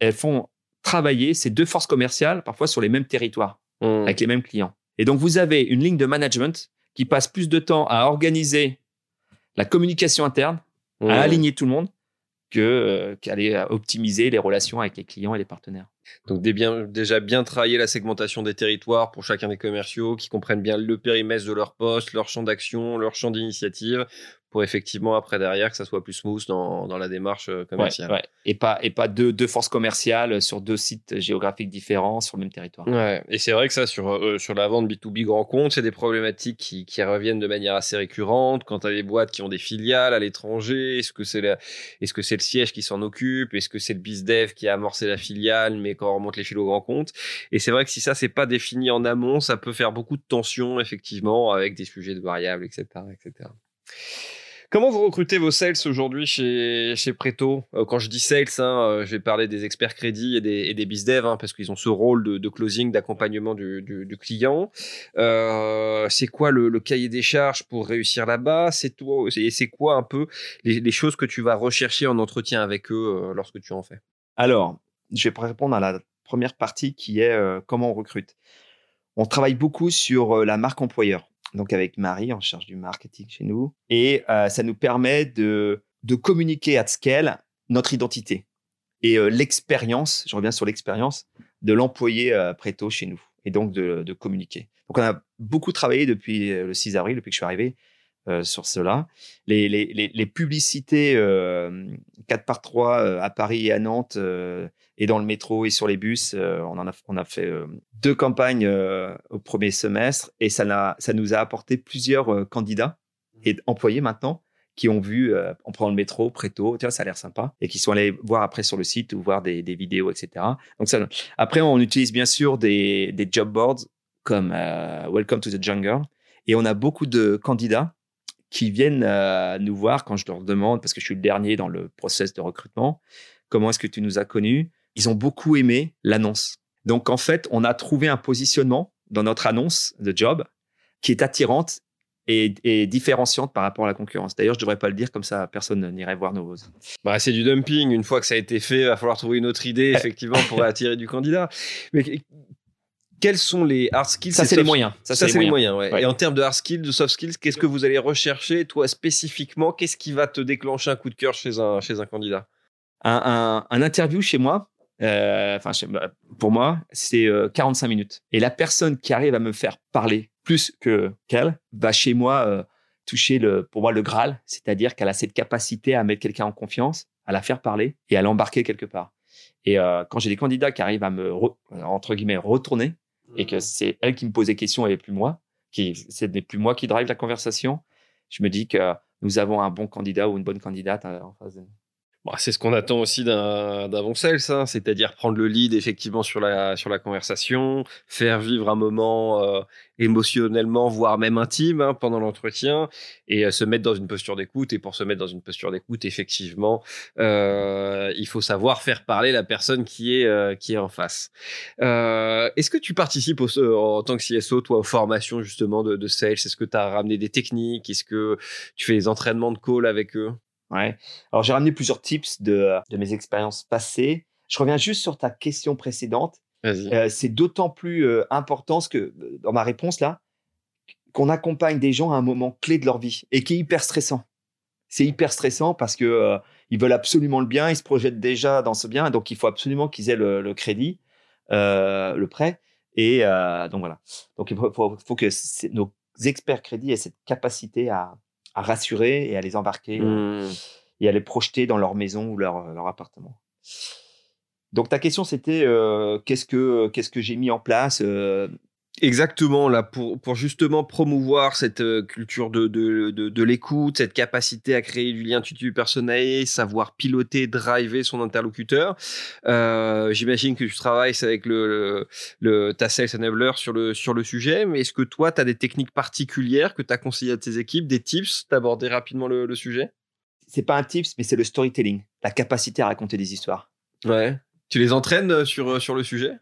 Elles font travailler ces deux forces commerciales parfois sur les mêmes territoires, mhm. avec les mêmes clients. Et donc, vous avez une ligne de management qui passe plus de temps à organiser la communication interne, à mhm. aligner tout le monde, euh, qu'aller optimiser les relations avec les clients et les partenaires. Donc déjà bien travailler la segmentation des territoires pour chacun des commerciaux, qui comprennent bien le périmètre de leur poste, leur champ d'action, leur champ d'initiative, pour effectivement après derrière que ça soit plus smooth dans, dans la démarche euh, commerciale. Et pas et pas deux, deux forces commerciales sur deux sites géographiques différents sur le même territoire. Ouais. Et c'est vrai que ça sur euh, sur la vente B2B grand compte, c'est des problématiques qui, qui reviennent de manière assez récurrente quand tu as des boîtes qui ont des filiales à l'étranger, est-ce que c'est est-ce que c'est le siège qui s'en occupe, est-ce que c'est le bizdev qui a amorcé la filiale mais quand on remonte les fils au grand compte? Et c'est vrai que si ça c'est pas défini en amont, ça peut faire beaucoup de tensions effectivement avec des sujets de variables etc etc. Comment vous recrutez vos sales aujourd'hui chez, chez Preto? Euh, Quand je dis sales, hein, euh, je vais parler des experts crédits et des, et des bizdev, hein, parce qu'ils ont ce rôle de, closing, d'accompagnement du, du, client. Euh, c'est quoi le, cahier des charges pour réussir là-bas? C'est c'est quoi un peu les, choses que tu vas rechercher en entretien avec eux lorsque tu en fais? Alors, je vais répondre à la première partie qui est comment on recrute. On travaille beaucoup sur la marque employeur donc avec Marie en charge du marketing chez nous. Et euh, ça nous permet de, de communiquer à scale notre identité et euh, l'expérience, je reviens sur l'expérience, de l'employé euh, Préto chez nous et donc de, de, communiquer. Donc on a beaucoup travaillé depuis le 6 avril, depuis que je suis arrivé, sur cela. Les, les, les, publicités 4 par 3 à Paris et à Nantes et dans le métro et sur les bus. Euh, on, en a, on a fait euh, deux campagnes euh, au premier semestre et ça, ça nous a apporté plusieurs candidats et employés maintenant qui ont vu en prenant le métro Préto, tiens, ça a l'air sympa, et qui sont allés voir après sur le site ou voir des, des vidéos, etc. Donc après, on utilise bien sûr des, des job boards comme Welcome to the Jungle, et on a beaucoup de candidats qui viennent nous voir quand je leur demande, parce que je suis le dernier dans le process de recrutement, comment est-ce que tu nous as connus? Ils ont beaucoup aimé l'annonce. Donc en fait, on a trouvé un positionnement dans notre annonce de job qui est attirante et, différenciante par rapport à la concurrence. D'ailleurs, je ne devrais pas le dire comme ça, personne n'irait voir nos. Bah, c'est du dumping. Une fois que ça a été fait, il va falloir trouver une autre idée, [laughs] effectivement, pour attirer du candidat. Mais quels sont les hard skills Ça, c'est les moyens. Ça, c'est les moyens. ouais. Et en termes de hard skills, de soft skills, qu'est-ce que vous allez rechercher, toi spécifiquement? Qu'est-ce qui va te déclencher un coup de cœur chez un, chez un candidat? Un, un, interview chez moi, euh, enfin, bah, pour moi, c'est 45 euh, minutes. Et la personne qui arrive à me faire parler plus que qu'elle va chez moi euh, toucher le, pour moi, le Graal, c'est-à-dire qu'elle a cette capacité à mettre quelqu'un en confiance, à la faire parler et à l'embarquer quelque part. Et quand j'ai des candidats qui arrivent à me, entre guillemets, retourner et que c'est elle qui me pose des questions et plus moi, qui, c'est plus moi qui drive la conversation, je me dis que nous avons un bon candidat ou une bonne candidate en face de c'est ce qu'on attend aussi d'un bon sales, hein, c'est-à-dire prendre le lead effectivement sur la, sur la conversation, faire vivre un moment euh, émotionnellement, voire même intime hein, pendant l'entretien, et euh, se mettre dans une posture d'écoute. Et pour se mettre dans une posture d'écoute, effectivement, euh, il faut savoir faire parler la personne qui est, qui est en face. Est-ce que tu participes en tant que CSO, toi, aux formations justement de, de sales? Est-ce que tu as ramené des techniques? Est-ce que tu fais des entraînements de call avec eux? Ouais. Alors, j'ai ramené plusieurs tips de, de mes expériences passées. Je reviens juste sur ta question précédente. Euh, c'est d'autant plus euh, important que, euh, dans ma réponse là, qu'on accompagne des gens à un moment clé de leur vie et qui est hyper stressant. C'est hyper stressant parce que ils veulent absolument le bien, ils se projettent déjà dans ce bien, donc il faut absolument qu'ils aient le, le crédit, le prêt. Et donc voilà. Donc il faut, faut, faut que nos experts crédits aient cette capacité à, à rassurer et à les embarquer. Mmh. et à les projeter dans leur maison ou leur, leur appartement. Donc ta question c'était qu'est-ce que qu'est-ce que j'ai mis en place Exactement, là, pour, pour justement promouvoir cette euh, culture de, de, de, l'écoute, cette capacité à créer du lien tutu personnel, savoir piloter, driver son interlocuteur. Euh, J'imagine que tu travailles avec le, le, ta sales enabler sur le, sur le sujet, mais est-ce que toi, tu as des techniques particulières que tu as conseillées à tes équipes, des tips d'aborder rapidement le, le sujet? C'est pas un tips, mais c'est le storytelling, la capacité à raconter des histoires. Ouais. Tu les entraînes euh, sur, sur le sujet?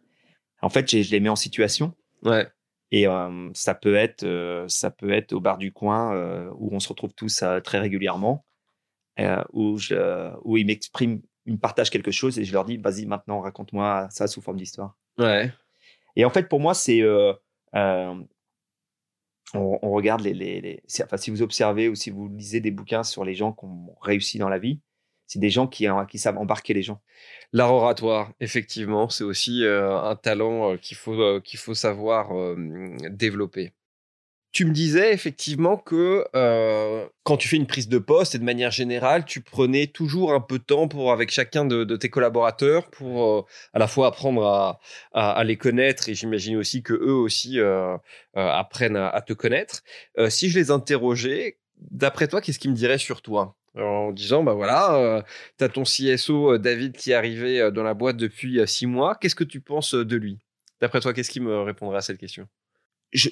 En fait, je les mets en situation Ouais. Et euh, ça peut être, euh, ça peut être au bar du coin euh, où on se retrouve tous très régulièrement, où, je, où ils m'expriment, ils me partagent quelque chose et je leur dis, vas-y, maintenant, raconte-moi ça sous forme d'histoire. Ouais. Et en fait, pour moi, c'est, on, on, regarde les, les, les, enfin, si vous observez ou si vous lisez des bouquins sur les gens qui ont réussi dans la vie, c'est des gens qui, qui savent embarquer les gens. L'art oratoire, effectivement, c'est aussi euh, un talent euh, qu'il faut, euh, savoir développer. Tu me disais effectivement que quand tu fais une prise de poste et de manière générale, tu prenais toujours un peu de temps pour avec chacun de, tes collaborateurs pour à la fois apprendre à, les connaître et j'imagine aussi que eux aussi apprennent à, te connaître. si je les interrogeais, d'après toi, qu'est-ce qu'ils me diraient sur toi? En disant bah voilà, euh, tu as ton CSO David qui est arrivé dans la boîte depuis six mois. Qu'est-ce que tu penses de lui? D'après toi, qu'est-ce qui me répondrait à cette question? Je,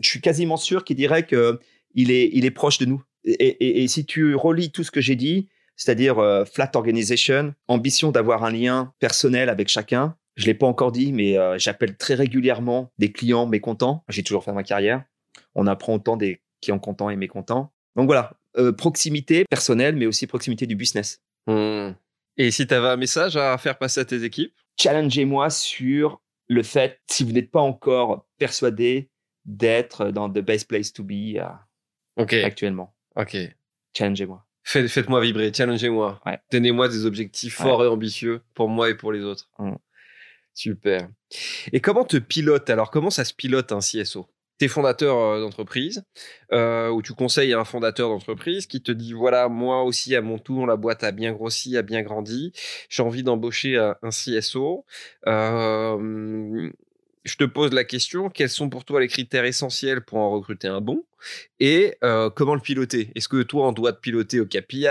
suis quasiment sûr qu'il dirait que il est, il est proche de nous. Et si tu relis tout ce que j'ai dit, c'est-à-dire flat organization, ambition d'avoir un lien personnel avec chacun. Je l'ai pas encore dit, mais j'appelle très régulièrement des clients mécontents. J'ai toujours fait ma carrière. On apprend autant des clients contents et mécontents. Donc voilà, euh, proximité personnelle, mais aussi proximité du business. Hmm. Et si tu avais un message à faire passer à tes équipes? Challengez-moi sur le fait, si vous n'êtes pas encore persuadé d'être dans the best place to be euh, actuellement. Ok. Challengez-moi. Faites, moi vibrer, challengez-moi. Ouais. Donnez-moi des objectifs forts et ambitieux pour moi et pour les autres. Hmm. Super. Et comment te pilote alors Comment ça se pilote un CSO tu es fondateur euh, d'entreprise, euh, ou tu conseilles à un fondateur d'entreprise qui te dit voilà, moi aussi à mon tour, la boîte a bien grossi, a bien grandi, j'ai envie d'embaucher un, CSO. Euh, je te pose la question, quels sont pour toi les critères essentiels pour en recruter un bon et euh, comment le piloter? Est-ce que toi, on doit te piloter au KPI,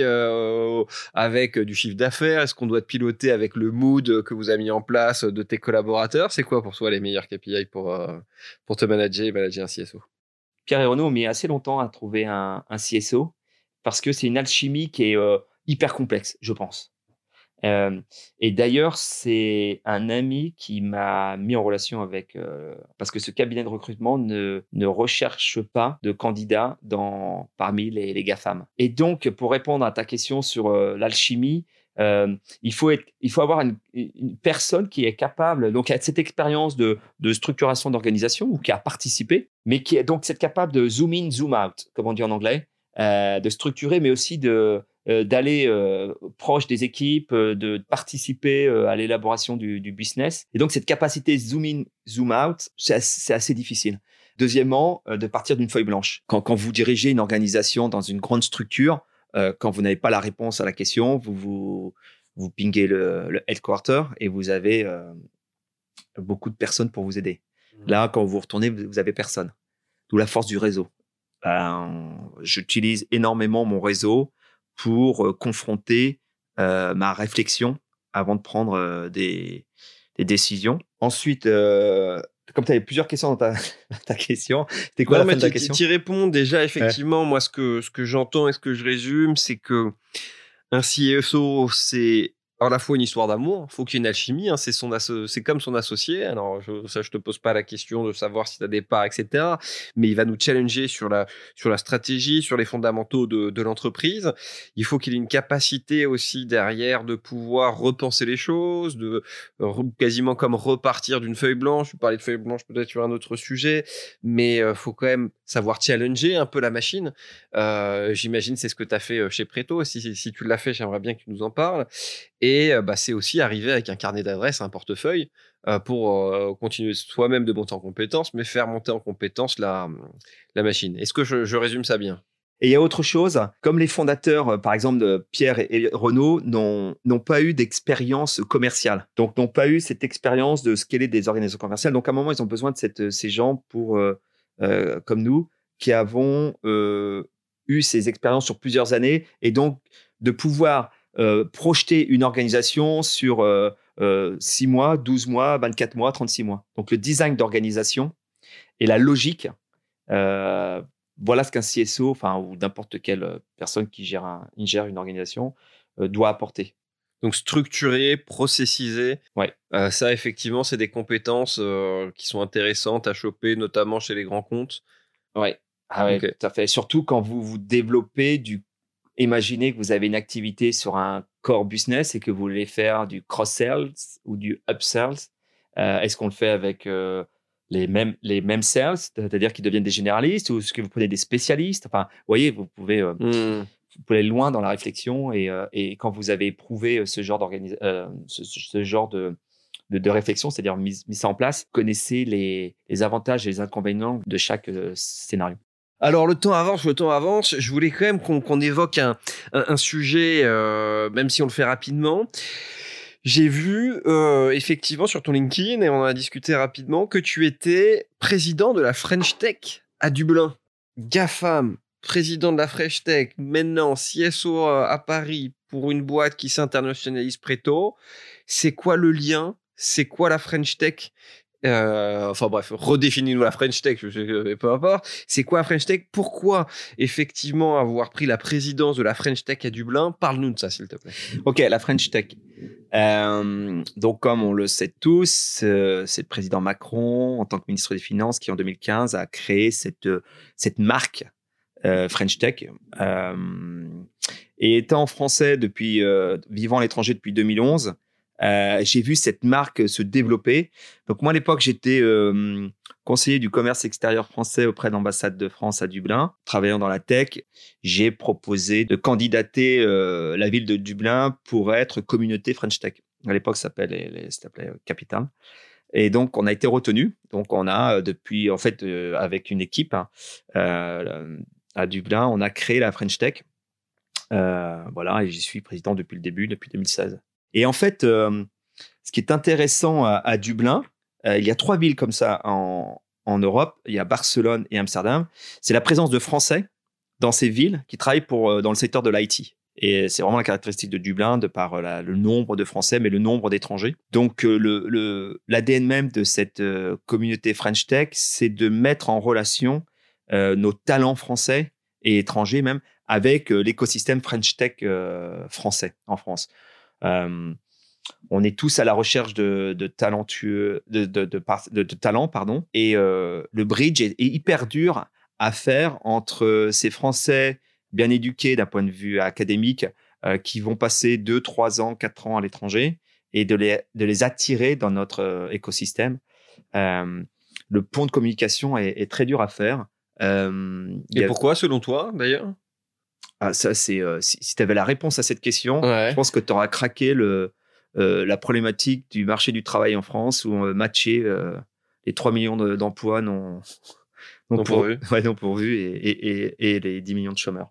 euh, avec du chiffre d'affaires? Est-ce qu'on doit te piloter avec le mood que vous avez mis en place de tes collaborateurs? C'est quoi pour toi les meilleurs KPI pour, euh, pour te manager et manager un CSO Pierre et Renaud ont mis assez longtemps à trouver un, un CSO parce que c'est une alchimie qui est hyper complexe, je pense. Et d'ailleurs, c'est un ami qui m'a mis en relation avec, parce que ce cabinet de recrutement ne, ne recherche pas de candidats dans, parmi les, les GAFAM. Et donc, pour répondre à ta question sur l'alchimie, il, faut être, il faut avoir une, personne qui est capable, donc a cette expérience de, de structuration d'organisation ou qui a participé, mais qui est donc capable de zoom in, zoom out, comme on dit en anglais, de structurer, mais aussi de euh, d'aller euh, proche des équipes, euh, de participer à l'élaboration du, du, business. Et donc cette capacité zoom in, zoom out, c'est assez, difficile. Deuxièmement, de partir d'une feuille blanche. Quand, quand, vous dirigez une organisation dans une grande structure, quand vous n'avez pas la réponse à la question, vous vous, vous pingez le, le headquarter et vous avez beaucoup de personnes pour vous aider. Mmh. Là, quand vous retournez, vous avez personne. D'où la force du réseau. Ben, J'utilise énormément mon réseau pour euh, confronter euh, ma réflexion avant de prendre euh, des, des, décisions. Ensuite, comme tu avais plusieurs questions dans ta, [laughs] ta question, c'était quoi la fin de ta question? Tu réponds déjà, effectivement. Moi, ce que, ce que j'entends et ce que je résume, c'est que un CSO, c'est à la fois une histoire d'amour, faut qu'il y ait une alchimie, hein, c'est son c'est comme son associé. Alors ça, je te pose pas la question de savoir si tu as des parts, etc. Mais il va nous challenger sur la sur la stratégie, sur les fondamentaux de, de l'entreprise. Il faut qu'il ait une capacité aussi derrière de pouvoir repenser les choses, de quasiment comme repartir d'une feuille blanche. Je parlais de feuille blanche peut-être sur un autre sujet, mais euh, faut quand même savoir challenger un peu la machine. Euh, J'imagine c'est ce que tu as fait euh, chez Preto. Si, si tu l'as fait, j'aimerais bien que tu nous en parles. Et bah, c'est aussi arriver avec un carnet d'adresses, un portefeuille, pour continuer soi-même de monter en compétence, mais faire monter en compétence la, la machine. Est-ce que je, résume ça bien? Et il y a autre chose, comme les fondateurs, euh, par exemple, Pierre et Renaud, n'ont pas eu d'expérience commerciale. Donc, n'ont pas eu cette expérience de scaler des organisations commerciales. Donc, à un moment, ils ont besoin de cette, ces gens pour, euh, euh, comme nous, qui avons eu ces expériences sur plusieurs années et donc de pouvoir projeter une organisation sur 6 mois, 12 mois, 24 mois, 36 mois. Donc, le design d'organisation et la logique voilà ce qu'un CSO, enfin, ou n'importe quelle euh, personne qui gère, un, gère une organisation, euh, doit apporter. Donc structurer, processiser. Ouais. Euh, ça, effectivement, c'est des compétences qui sont intéressantes à choper, notamment chez les grands comptes. Ouais. Ah ouais, tout à fait. Surtout quand vous vous développez du. Imaginez que vous avez une activité sur un core business et que vous voulez faire du cross-sales ou du up-sales. Est-ce qu'on le fait avec les mêmes, les mêmes sales, c'est-à-dire qu'ils deviennent des généralistes, ou est-ce que vous prenez des spécialistes? Enfin, vous voyez, vous pouvez, euh, mmh. Vous pouvez aller loin dans la réflexion et, euh, quand vous avez éprouvé euh, ce genre, ce, genre de, réflexion, c'est-à-dire mis, mis ça en place, connaissez les, avantages et les inconvénients de chaque scénario. Alors le temps avance, le temps avance. Je voulais quand même qu'on évoque un, sujet, même si on le fait rapidement. J'ai vu euh, effectivement sur ton LinkedIn, et on en a discuté rapidement, que tu étais président de la French Tech à Dublin. GAFAM, président de la French Tech, maintenant CSO à Paris pour une boîte qui s'internationalise préto. C'est quoi le lien? C'est quoi la French Tech? Euh, enfin bref, redéfinis-nous la French Tech, peu importe. C'est quoi la French Tech? Pourquoi effectivement avoir pris la présidence de la French Tech à Dublin? Parle-nous de ça, s'il te plaît. Ok, la French Tech. Euh, donc, comme on le sait tous, euh, c'est le président Macron, en tant que ministre des Finances, qui en 2015 a créé cette, cette marque French Tech. et étant français depuis, vivant à l'étranger depuis 2011, euh, j'ai vu cette marque se développer. Donc moi à l'époque j'étais euh, conseiller du commerce extérieur français auprès de l'ambassade de France à Dublin, travaillant dans la tech. J'ai proposé de candidater euh, la ville de Dublin pour être communauté French Tech. À l'époque ça s'appelait Capital. Et donc on a été retenu. Donc on a depuis en fait avec une équipe hein, à Dublin, on a créé la French Tech. voilà et j'y suis président depuis le début, depuis 2016. Et en fait, euh, ce qui est intéressant à, Dublin, euh, il y a trois villes comme ça en, Europe. Il y a Barcelone et Amsterdam. C'est la présence de Français dans ces villes qui travaillent pour, euh, dans le secteur de l'IT. Et c'est vraiment la caractéristique de Dublin, de par le nombre de Français, mais le nombre d'étrangers. Donc, l'ADN même de cette communauté French Tech, c'est de mettre en relation nos talents français et étrangers même avec l'écosystème French Tech français en France. Euh, on est tous à la recherche de, de, de, talents, pardon. Et euh, le bridge est, hyper dur à faire entre ces Français bien éduqués d'un point de vue académique euh, qui vont passer 2, 3 ans, 4 ans à l'étranger et de les attirer dans notre écosystème. le pont de communication est, très dur à faire. Et pourquoi, selon toi, d'ailleurs? Ah, ça, c'est euh, si, tu avais la réponse à cette question, je pense que tu auras craqué le, euh, la problématique du marché du travail en France où on matché euh, les 3 millions d'emplois non, non, pourvus [laughs] ouais, non pourvus et, et, et, les 10 millions de chômeurs.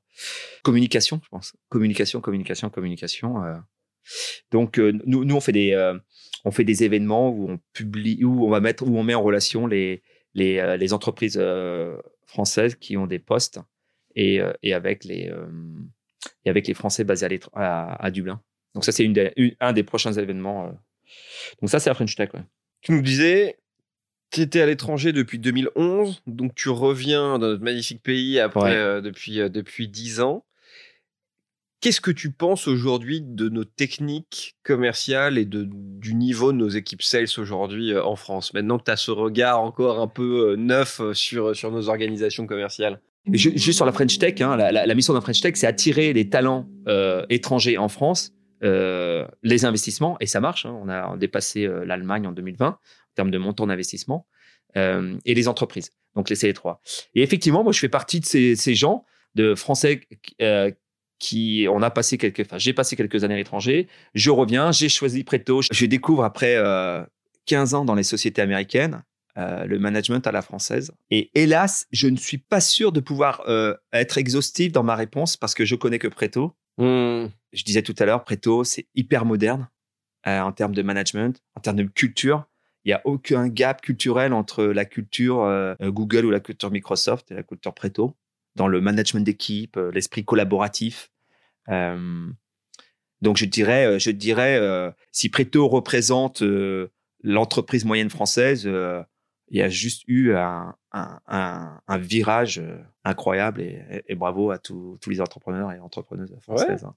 Communication, je pense. Communication, communication, communication. Donc, nous, nous, on fait des, on fait des événements où on publie, où on va mettre, où on met en relation les, les, les entreprises françaises qui ont des postes et, euh, et avec les euh, et avec les Français basés à, à, Dublin. Donc ça, c'est un des prochains événements. Euh. Donc ça, c'est la French Tech. Tu nous disais, tu étais à l'étranger depuis 2011, donc tu reviens dans notre magnifique pays après depuis depuis 10 ans. Qu'est-ce que tu penses aujourd'hui de nos techniques commerciales et de, du niveau de nos équipes sales aujourd'hui en France Maintenant que tu as ce regard encore un peu neuf sur, sur nos organisations commerciales? Juste sur la French Tech, hein, la, mission la French Tech, c'est attirer les talents euh, étrangers en France, euh, les investissements, et ça marche. Hein, on a dépassé euh, l'Allemagne en 2020 en termes de montant d'investissement, euh, et les entreprises. Donc, les trois. Et effectivement, moi, je fais partie de ces, gens de Français euh, qui, on a passé quelques, enfin, j'ai passé quelques années à l'étranger. Je reviens, j'ai choisi Preto. Je découvre après 15 ans dans les sociétés américaines le management à la française. Et hélas, je ne suis pas sûr de pouvoir être exhaustif dans ma réponse parce que je connais que Preto. Hmm. Je disais tout à l'heure, Preto, c'est hyper moderne en termes de management, en termes de culture. Il n'y a aucun gap culturel entre la culture Google ou la culture Microsoft et la culture Preto dans le management d'équipe, l'esprit collaboratif. Donc je dirais, je dirais, si Preto représente l'entreprise moyenne française, il y a juste eu un, virage incroyable et, bravo à tous les entrepreneurs et entrepreneuses françaises. Hein.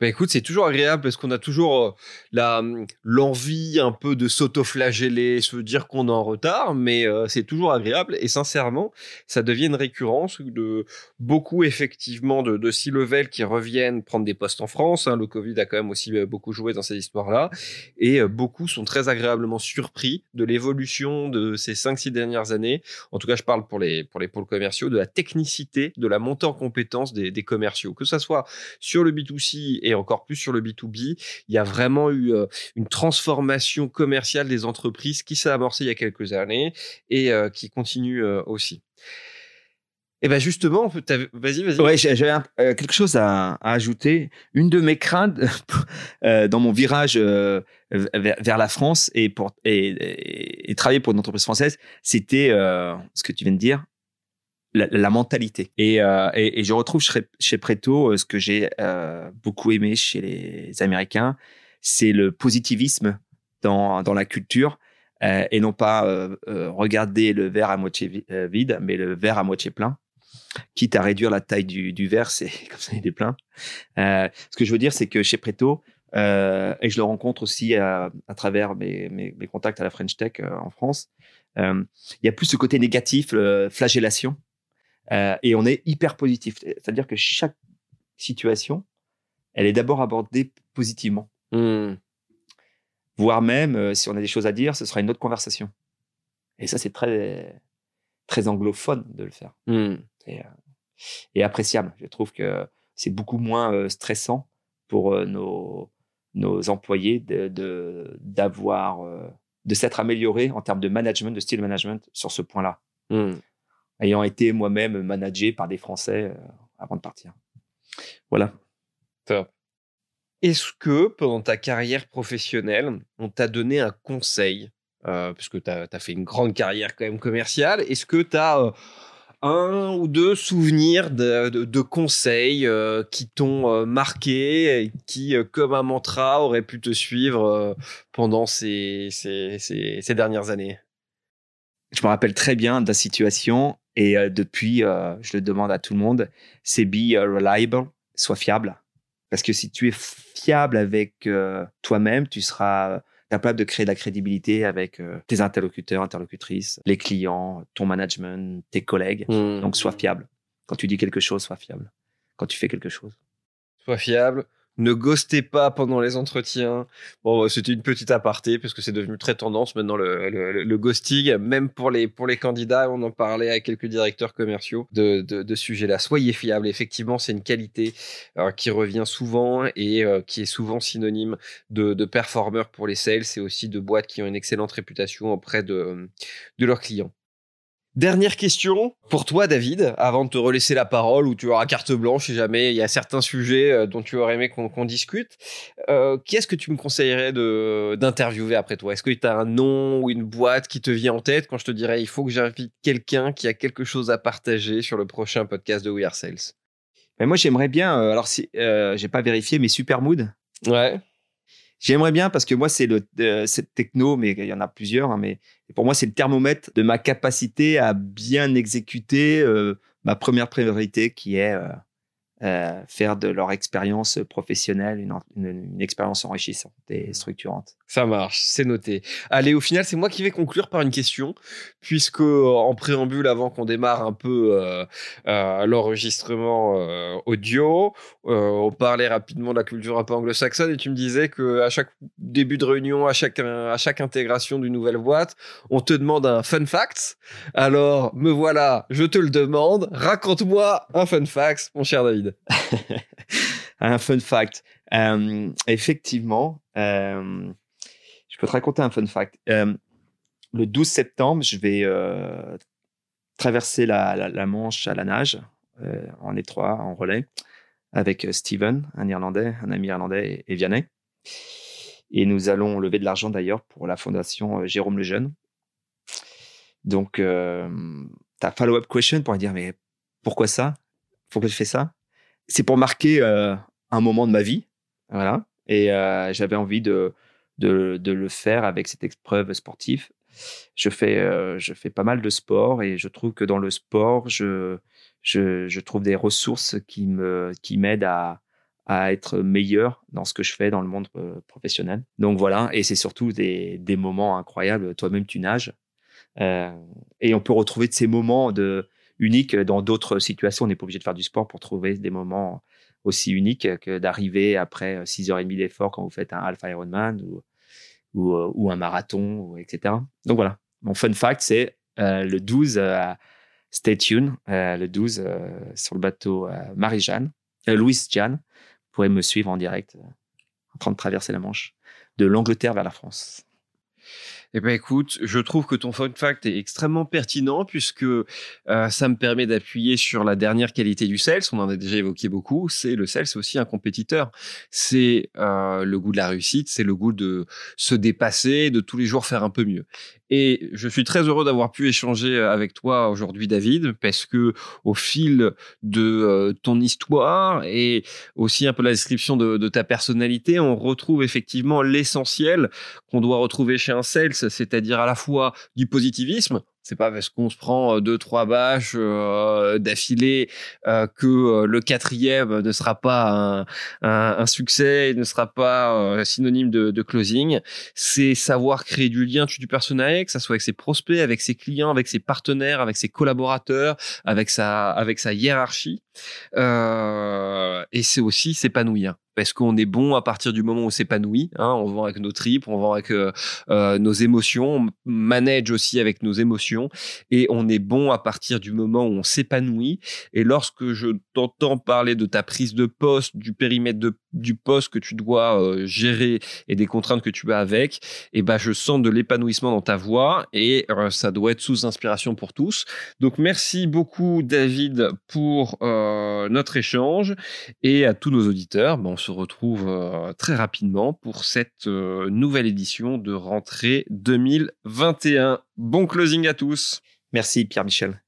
Bah écoute, c'est toujours agréable parce qu'on a toujours euh, la hum, l'envie un peu de s'auto-flageller, se dire qu'on est en retard, mais euh, c'est toujours agréable et sincèrement, ça devient une récurrence de beaucoup effectivement de, de C-level qui reviennent prendre des postes en France. Hein. le Covid a quand même aussi euh, beaucoup joué dans cette histoire-là et beaucoup sont très agréablement surpris de l'évolution de ces 5-6 dernières années. En tout cas, je parle pour les pour les pôles commerciaux, de la technicité, de la montée en compétence des, des commerciaux, que ça soit sur le B2C et encore plus sur le B2B, il y a vraiment eu euh, une transformation commerciale des entreprises qui s'est amorcée il y a quelques années et euh, qui continue euh, aussi. Et eh ben justement, vas-y, vas-y. Ouais, j'avais quelque chose à, ajouter. Une de mes craintes [laughs] dans mon virage vers, la France et, pour, et, travailler pour une entreprise française, c'était ce que tu viens de dire, la, mentalité. Euh, et, et, je retrouve chez, chez Preto euh, ce que j'ai euh, beaucoup aimé chez les Américains, c'est le positivisme dans, dans la culture et non pas regarder le verre à moitié vide, mais le verre à moitié plein. Quitte à réduire la taille du, du verre, c'est [laughs] comme ça il est plein. ce que je veux dire, c'est que chez Preto, et je le rencontre aussi à, travers mes, mes, mes, contacts à la French Tech en France, il y a plus ce côté négatif, flagellation. Euh, et on est hyper positif. C'est-à-dire que chaque situation, elle est d'abord abordée positivement. Hmm. Voire même, euh, si on a des choses à dire, ce sera une autre conversation. Et ça, c'est très, très anglophone de le faire. Hmm. Euh, et, appréciable. Je trouve que c'est beaucoup moins stressant pour nos, nos employés de, d'avoir, de, s'être améliorés en termes de management, de style management sur ce point-là. Hmm ayant été moi-même managé par des Français euh, avant de partir. Voilà. Top. Est-ce que pendant ta carrière professionnelle, on t'a donné un conseil, euh, puisque tu as, fait une grande carrière quand même commerciale, est-ce que tu as euh, un ou deux souvenirs de, conseils qui t'ont marqué, et qui, comme un mantra, auraient pu te suivre pendant ces, dernières années? Je me rappelle très bien de la situation et euh, depuis, euh, je le demande à tout le monde, c'est be euh, reliable, sois fiable. Parce que si tu es fiable avec toi-même, tu seras capable de créer de la crédibilité avec tes interlocuteurs, interlocutrices, les clients, ton management, tes collègues. Mmh. Donc, sois fiable. Quand tu dis quelque chose, sois fiable. Quand tu fais quelque chose. Sois fiable, ne ghostez pas pendant les entretiens. Bon, c'était une petite aparté parce que c'est devenu très tendance maintenant le, le, ghosting, même pour les pour les candidats. On en parlait à quelques directeurs commerciaux de de, de sujet-là. Soyez fiable. Effectivement, c'est une qualité euh, qui revient souvent et euh, qui est souvent synonyme de, de performeur pour les sales et aussi de boîtes qui ont une excellente réputation auprès de de leurs clients. Dernière question pour toi, David, avant de te relaisser la parole, ou tu auras carte blanche si jamais il y a certains sujets euh, dont tu aurais aimé qu'on discute. Euh, qui est-ce que tu me conseillerais d'interviewer après toi? Est-ce que tu as un nom ou une boîte qui te vient en tête? Quand je te dirais il faut que j'invite quelqu'un qui a quelque chose à partager sur le prochain podcast de We Are Sales mais Moi, j'aimerais bien, euh, alors si j'ai pas vérifié, mais Supermood. Ouais. J'aimerais bien parce que moi, c'est le euh, cette techno, mais il y en a plusieurs. Hein, mais pour moi, c'est le thermomètre de ma capacité à bien exécuter euh, ma première priorité, qui est euh, euh, faire de leur expérience professionnelle une, une, expérience enrichissante et structurante. Ça marche, c'est noté. Allez, au final, c'est moi qui vais conclure par une question, puisque en préambule, avant qu'on démarre un peu euh, euh, l'enregistrement audio, on parlait rapidement de la culture un peu anglo-saxonne et tu me disais que à chaque début de réunion, à chaque à chaque intégration d'une nouvelle boîte, on te demande un fun fact. Alors, me voilà, je te le demande. Raconte-moi un fun fact, mon cher David. [laughs] un fun fact. Euh, effectivement, euh, je peux te raconter un fun fact. Euh, le 12 septembre, je vais traverser la, Manche à la nage, en étroit, en relais, avec Steven, un Irlandais, un ami irlandais, et Vianney. Et nous allons lever de l'argent d'ailleurs pour la fondation Jérôme Lejeune. Donc, ta follow-up question pour dire, mais pourquoi ça? Pourquoi je fais ça? C'est pour marquer un moment de ma vie. Voilà. Et j'avais envie de, de, le faire avec cette épreuve sportive. Je fais, euh, je fais pas mal de sport et je trouve que dans le sport, je, je, trouve des ressources qui me, qui m'aident à, à être meilleur dans ce que je fais dans le monde euh, professionnel. Donc voilà, et c'est surtout des, des moments incroyables. Toi-même, tu nages. Euh, et on peut retrouver de ces moments de, uniques dans d'autres situations. On n'est pas obligé de faire du sport pour trouver des moments aussi uniques que d'arriver après 6h30 d'effort quand vous faites un Alpha Ironman ou, euh, un marathon, etc. Donc voilà, mon fun fact, c'est euh, le 12, euh, stay tuned, le 12 sur le bateau Marie-Jeanne, Louise-Jeanne. Vous pourrez me suivre en direct en train de traverser la Manche de l'Angleterre vers la France. Eh ben écoute, je trouve que ton fun fact est extrêmement pertinent puisque euh, ça me permet d'appuyer sur la dernière qualité du sales. On en a déjà évoqué beaucoup. C'est le sales, c'est aussi un compétiteur. C'est euh, le goût de la réussite, c'est le goût de se dépasser, de tous les jours faire un peu mieux. Et je suis très heureux d'avoir pu échanger euh, avec toi aujourd'hui, David, parce que au fil de euh, ton histoire et aussi un peu la description de, de ta personnalité, on retrouve effectivement l'essentiel qu'on doit retrouver chez un sales, c'est-à-dire à la fois du positivisme, c'est pas parce qu'on se prend euh, deux trois bâches euh, d'affilée euh, que le quatrième ne sera pas un, succès, ne sera pas synonyme de, closing. C'est savoir créer du lien du personnel, que ça soit avec ses prospects, avec ses clients, avec ses partenaires, avec ses collaborateurs, avec sa hiérarchie. et c'est aussi s'épanouir parce qu'on est bon à partir du moment où on s'épanouit. Hein, on vend avec nos tripes, on vend avec nos émotions, on manage aussi avec nos émotions, et on est bon à partir du moment où on s'épanouit. Et lorsque je t'entends parler de ta prise de poste, du périmètre de, du poste que tu dois euh, gérer et des contraintes que tu as avec, et eh ben je sens de l'épanouissement dans ta voix et ça doit être sous inspiration pour tous. Donc merci beaucoup David pour notre échange et à tous nos auditeurs. Bon, se retrouve euh, très rapidement pour cette euh, nouvelle édition de rentrée 2021. Bon closing à tous. Merci Pierre-Michel.